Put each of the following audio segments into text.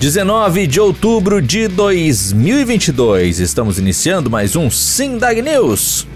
19 de outubro de 2022. Estamos iniciando mais um Sindag News.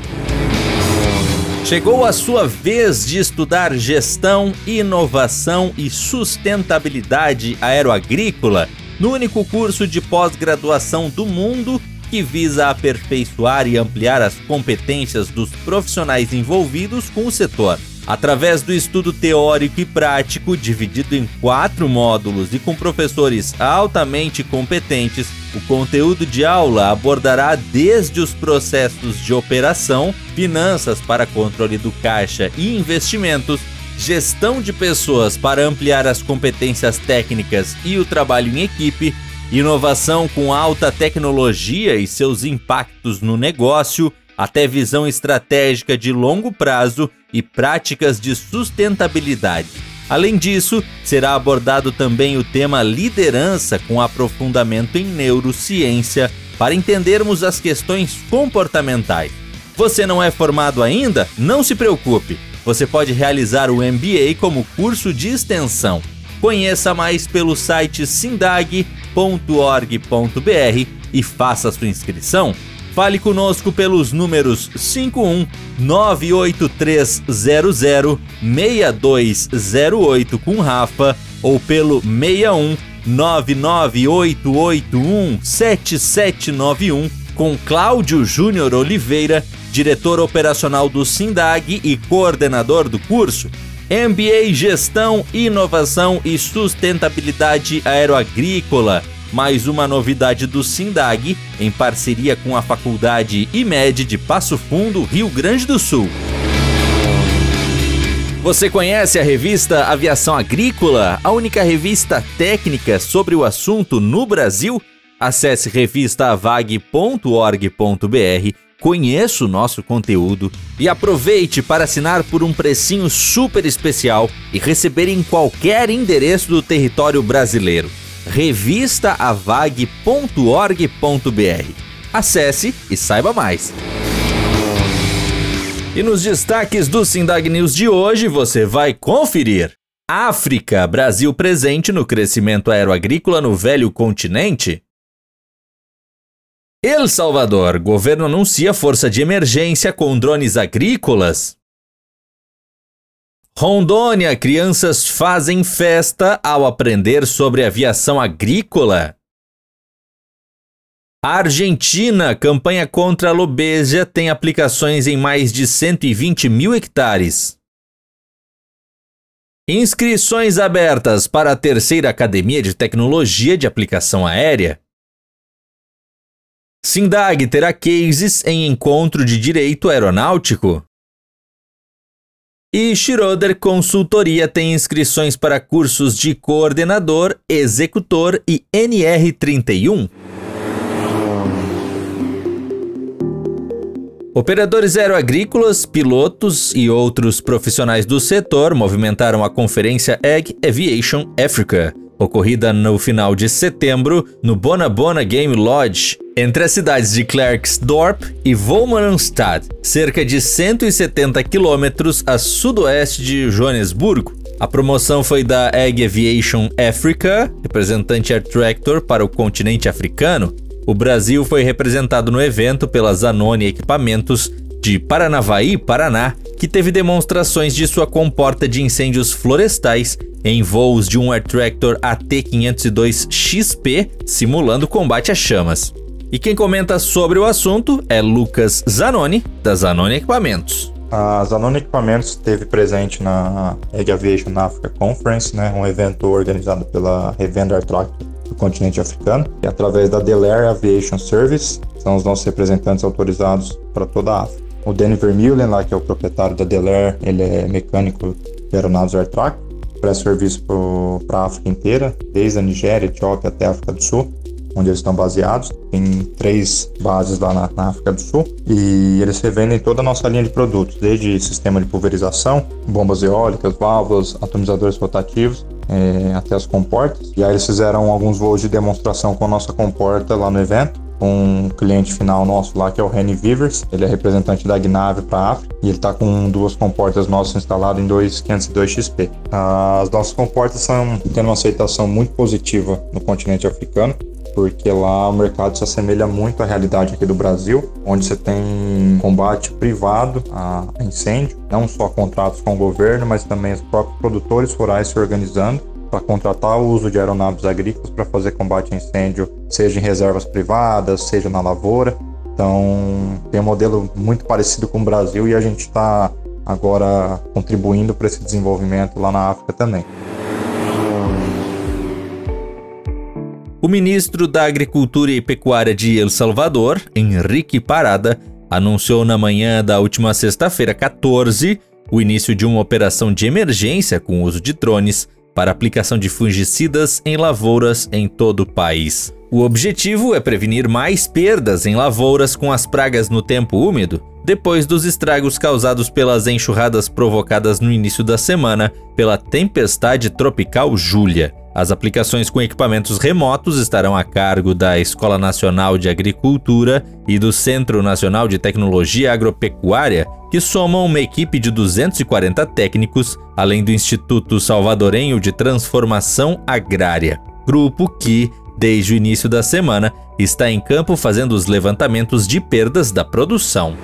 Chegou a sua vez de estudar gestão, inovação e sustentabilidade aeroagrícola no único curso de pós-graduação do mundo que visa aperfeiçoar e ampliar as competências dos profissionais envolvidos com o setor. Através do estudo teórico e prático, dividido em quatro módulos e com professores altamente competentes, o conteúdo de aula abordará desde os processos de operação, finanças para controle do caixa e investimentos, gestão de pessoas para ampliar as competências técnicas e o trabalho em equipe, inovação com alta tecnologia e seus impactos no negócio até visão estratégica de longo prazo e práticas de sustentabilidade. Além disso, será abordado também o tema liderança com aprofundamento em neurociência para entendermos as questões comportamentais. Você não é formado ainda? Não se preocupe. Você pode realizar o MBA como curso de extensão. Conheça mais pelo site sindag.org.br e faça sua inscrição Fale conosco pelos números 51 98300 6208 com Rafa ou pelo 61 99881 7791 com Cláudio Júnior Oliveira, diretor operacional do Sindag e coordenador do curso. MBA Gestão, Inovação e Sustentabilidade Aeroagrícola mais uma novidade do Sindag, em parceria com a Faculdade IMED de Passo Fundo, Rio Grande do Sul. Você conhece a revista Aviação Agrícola, a única revista técnica sobre o assunto no Brasil? Acesse revistavag.org.br, conheça o nosso conteúdo e aproveite para assinar por um precinho super especial e receber em qualquer endereço do território brasileiro revistaavag.org.br. Acesse e saiba mais. E nos destaques do Sindag News de hoje você vai conferir. África, Brasil presente no crescimento aeroagrícola no velho continente. El Salvador, governo anuncia força de emergência com drones agrícolas. Rondônia, crianças fazem festa ao aprender sobre aviação agrícola. Argentina, campanha contra a lobesia tem aplicações em mais de 120 mil hectares. Inscrições abertas para a terceira Academia de Tecnologia de Aplicação Aérea. Sindag terá cases em encontro de direito aeronáutico. E Schroeder Consultoria tem inscrições para cursos de coordenador, executor e NR31. Operadores aeroagrícolas, pilotos e outros profissionais do setor movimentaram a conferência Egg Aviation Africa, ocorrida no final de setembro no Bona Bona Game Lodge, entre as cidades de Klerksdorp e Wolmaranstad, cerca de 170 quilômetros a sudoeste de Joanesburgo. A promoção foi da Egg Aviation Africa, representante Air Tractor para o continente africano. O Brasil foi representado no evento pela Zanoni Equipamentos de Paranavaí, Paraná, que teve demonstrações de sua comporta de incêndios florestais em voos de um Air Tractor AT-502 XP, simulando combate a chamas. E quem comenta sobre o assunto é Lucas Zanoni, da Zanoni Equipamentos. A Zanoni Equipamentos esteve presente na Egg Aviation Africa Conference, né, um evento organizado pela Revenda Air Tractor do continente africano, e através da Delair Aviation Service, são os nossos representantes autorizados para toda a África. O Danny Vermeulen, lá que é o proprietário da Delair, ele é mecânico de aeronaves Air Tractor, presta serviço para a África inteira, desde a Nigéria, Etiópia até a África do Sul, onde eles estão baseados. Tem três bases lá na, na, África do Sul e eles revendem toda a nossa linha de produtos, desde sistema de pulverização, bombas eólicas, válvulas, atomizadores rotativos, é, até as comportas. E aí eles fizeram alguns voos de demonstração com a nossa comporta lá no evento com um cliente final nosso lá, que é o Reni Vivers. Ele é representante da Gnave para a África e ele está com duas comportas nossas instaladas em 2502 XP. As nossas comportas estão tendo uma aceitação muito positiva no continente africano porque lá o mercado se assemelha muito à realidade aqui do Brasil, onde você tem combate privado a incêndio, não só contratos com o governo, mas também os próprios produtores rurais se organizando para contratar o uso de aeronaves agrícolas para fazer combate a incêndio, seja em reservas privadas, seja na lavoura. Então, tem um modelo muito parecido com o Brasil e a gente está agora contribuindo para esse desenvolvimento lá na África também. O ministro da Agricultura e Pecuária de El Salvador, Henrique Parada, anunciou na manhã da última sexta-feira, 14, o início de uma operação de emergência com uso de drones para aplicação de fungicidas em lavouras em todo o país. O objetivo é prevenir mais perdas em lavouras com as pragas no tempo úmido, depois dos estragos causados pelas enxurradas provocadas no início da semana pela tempestade tropical Júlia. As aplicações com equipamentos remotos estarão a cargo da Escola Nacional de Agricultura e do Centro Nacional de Tecnologia Agropecuária, que somam uma equipe de 240 técnicos, além do Instituto Salvadorenho de Transformação Agrária, grupo que, desde o início da semana, está em campo fazendo os levantamentos de perdas da produção.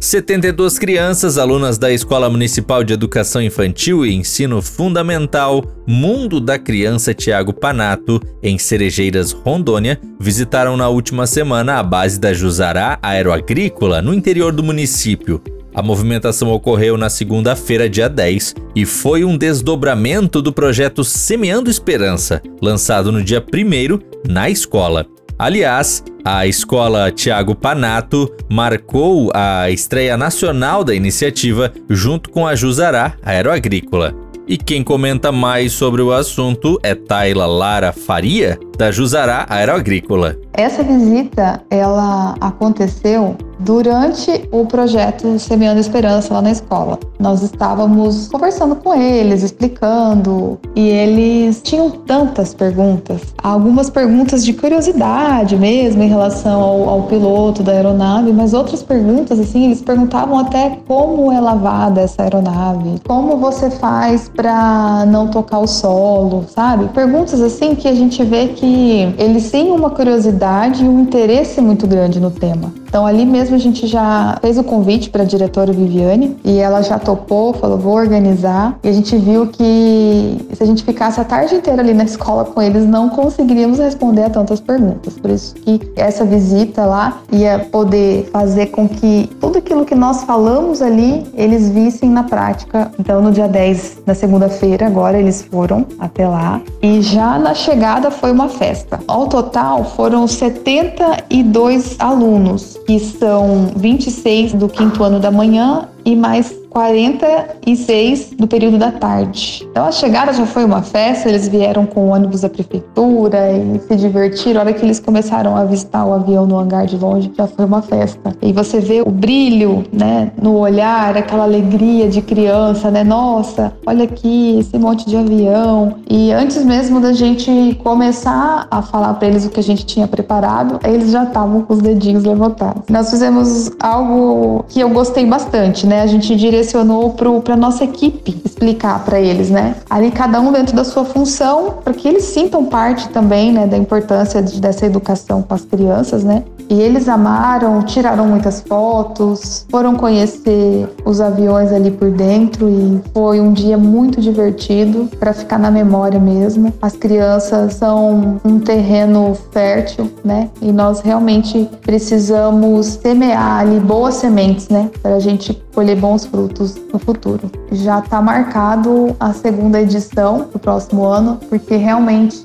72 crianças, alunas da Escola Municipal de Educação Infantil e Ensino Fundamental Mundo da Criança Tiago Panato, em Cerejeiras, Rondônia, visitaram na última semana a base da Jusará Aeroagrícola, no interior do município. A movimentação ocorreu na segunda-feira, dia 10, e foi um desdobramento do projeto Semeando Esperança, lançado no dia 1 na escola. Aliás, a escola Tiago Panato marcou a estreia nacional da iniciativa junto com a Jusará Aeroagrícola. E quem comenta mais sobre o assunto é Tayla Lara Faria, da Jusará Aeroagrícola. Essa visita, ela aconteceu durante o projeto Semeando Esperança lá na escola. Nós estávamos conversando com eles, explicando, e eles tinham tantas perguntas, algumas perguntas de curiosidade mesmo em relação ao, ao piloto da aeronave, mas outras perguntas assim, eles perguntavam até como é lavada essa aeronave, como você faz para não tocar o solo, sabe? Perguntas assim que a gente vê que eles têm uma curiosidade e um interesse muito grande no tema. Então ali mesmo a gente já fez o convite para a diretora Viviane e ela já topou, falou vou organizar. E a gente viu que se a gente ficasse a tarde inteira ali na escola com eles, não conseguiríamos responder a tantas perguntas. Por isso que essa visita lá ia poder fazer com que tudo aquilo que nós falamos ali, eles vissem na prática. Então no dia 10, na segunda-feira, agora eles foram até lá e já na chegada foi uma festa. Ao total foram 72 alunos que são 26 do quinto ano da manhã e mais 46 do período da tarde. Então a chegada já foi uma festa, eles vieram com o ônibus da prefeitura e se divertiram. A hora que eles começaram a avistar o avião no hangar de longe, já foi uma festa. E você vê o brilho, né, no olhar, aquela alegria de criança, né? Nossa, olha aqui esse monte de avião. E antes mesmo da gente começar a falar para eles o que a gente tinha preparado, eles já estavam com os dedinhos levantados. Nós fizemos algo que eu gostei bastante, né? A gente direcionou para nossa equipe explicar para eles, né? Ali cada um dentro da sua função, para que eles sintam parte também, né, da importância de, dessa educação com as crianças, né? E eles amaram, tiraram muitas fotos, foram conhecer os aviões ali por dentro e foi um dia muito divertido para ficar na memória mesmo. As crianças são um terreno fértil, né? E nós realmente precisamos semear ali boas sementes, né? Para a gente colher bons frutos no futuro. Já está marcado a segunda edição do próximo ano, porque realmente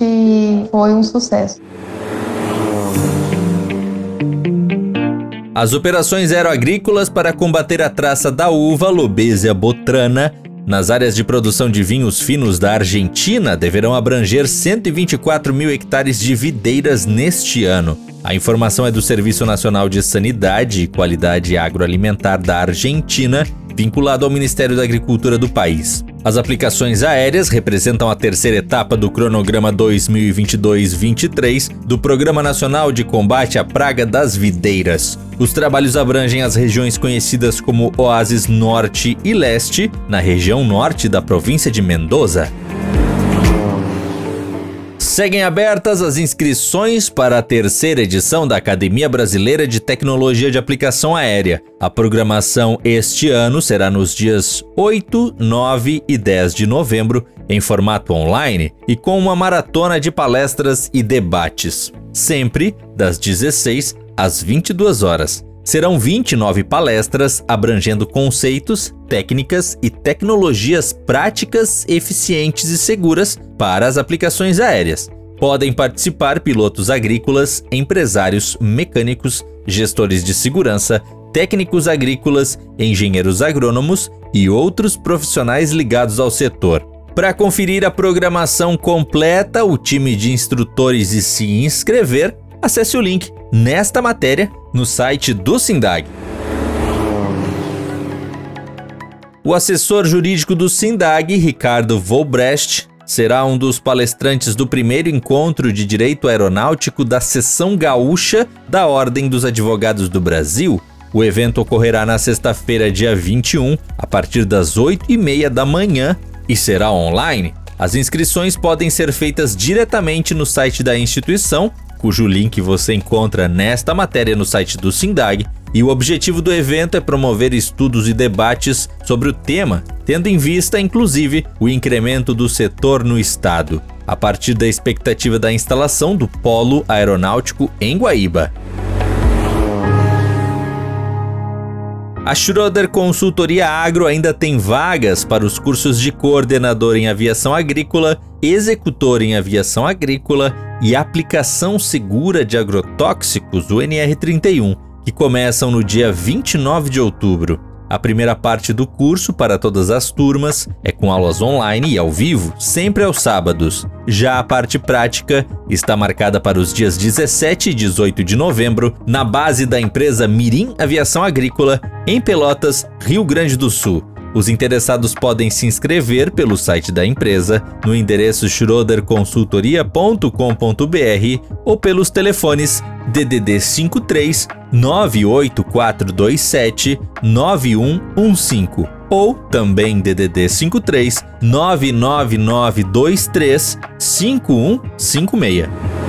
foi um sucesso. As operações aeroagrícolas para combater a traça da uva Lobesia botrana nas áreas de produção de vinhos finos da Argentina deverão abranger 124 mil hectares de videiras neste ano. A informação é do Serviço Nacional de Sanidade e Qualidade Agroalimentar da Argentina, vinculado ao Ministério da Agricultura do país. As aplicações aéreas representam a terceira etapa do cronograma 2022-23 do Programa Nacional de Combate à Praga das Videiras. Os trabalhos abrangem as regiões conhecidas como Oásis Norte e Leste, na região norte da província de Mendoza. Seguem abertas as inscrições para a terceira edição da Academia Brasileira de Tecnologia de Aplicação Aérea. A programação este ano será nos dias 8, 9 e 10 de novembro, em formato online e com uma maratona de palestras e debates, sempre das 16 às 22 horas. Serão 29 palestras abrangendo conceitos, técnicas e tecnologias práticas, eficientes e seguras para as aplicações aéreas. Podem participar pilotos agrícolas, empresários, mecânicos, gestores de segurança, técnicos agrícolas, engenheiros agrônomos e outros profissionais ligados ao setor. Para conferir a programação completa, o time de instrutores e se inscrever, acesse o link nesta matéria no site do Sindag. O assessor jurídico do Sindag, Ricardo Volbrecht, será um dos palestrantes do primeiro encontro de direito aeronáutico da Seção Gaúcha da Ordem dos Advogados do Brasil. O evento ocorrerá na sexta-feira, dia 21, a partir das 8 e meia da manhã e será online. As inscrições podem ser feitas diretamente no site da instituição cujo link você encontra nesta matéria no site do Sindag. E o objetivo do evento é promover estudos e debates sobre o tema, tendo em vista, inclusive, o incremento do setor no estado, a partir da expectativa da instalação do Polo Aeronáutico em Guaíba. A Schroeder Consultoria Agro ainda tem vagas para os cursos de coordenador em aviação agrícola, executor em aviação agrícola e aplicação segura de agrotóxicos, o NR31, que começam no dia 29 de outubro. A primeira parte do curso para todas as turmas é com aulas online e ao vivo, sempre aos sábados. Já a parte prática está marcada para os dias 17 e 18 de novembro, na base da empresa Mirim Aviação Agrícola, em Pelotas, Rio Grande do Sul. Os interessados podem se inscrever pelo site da empresa no endereço schroederconsultoria.com.br ou pelos telefones DDD 53 98427 9115 ou também DDD 53 99923 5156.